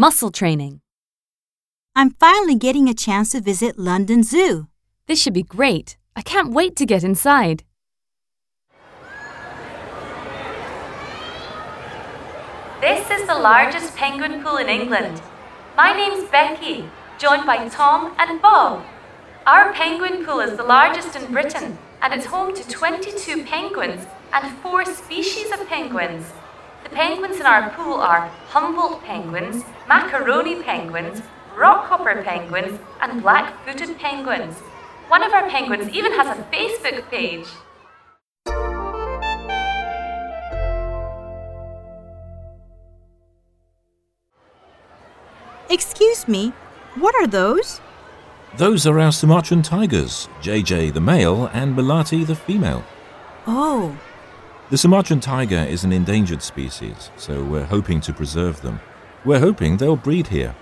Muscle training. I'm finally getting a chance to visit London Zoo. This should be great. I can't wait to get inside. This is the largest penguin pool in England. My name's Becky, joined by Tom and Bob. Our penguin pool is the largest in Britain and it's home to 22 penguins and four species of penguins. The penguins in our pool are Humboldt penguins, macaroni penguins, rockhopper penguins, and black footed penguins. One of our penguins even has a Facebook page. Excuse me, what are those? Those are our Sumatran tigers, JJ the male and Melati the female. Oh, The Sumatran tiger is an endangered species, so we're hoping to preserve them. We're hoping they'll breed here.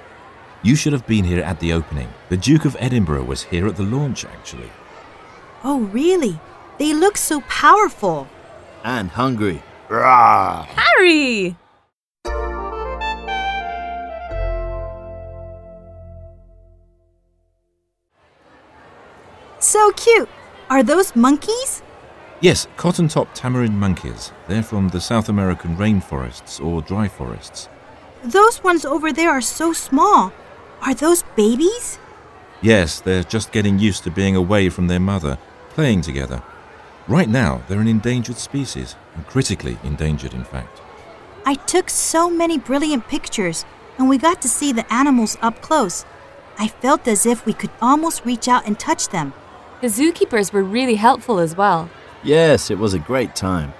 You should have been here at the opening. The Duke of Edinburgh was here at the launch, actually. oh, really? They look so powerful. and hungry. Rawr. Harry! So cute. Are those monkeys? Yes, cotton top tamarin monkeys. They're from the South American rainforests or dry forests. Those ones over there are so small. Are those babies? Yes, they're just getting used to being away from their mother, playing together. Right now, they're an endangered species, and critically endangered, in fact. I took so many brilliant pictures, and we got to see the animals up close. I felt as if we could almost reach out and touch them. The zookeepers were really helpful as well. Yes, it was a great time.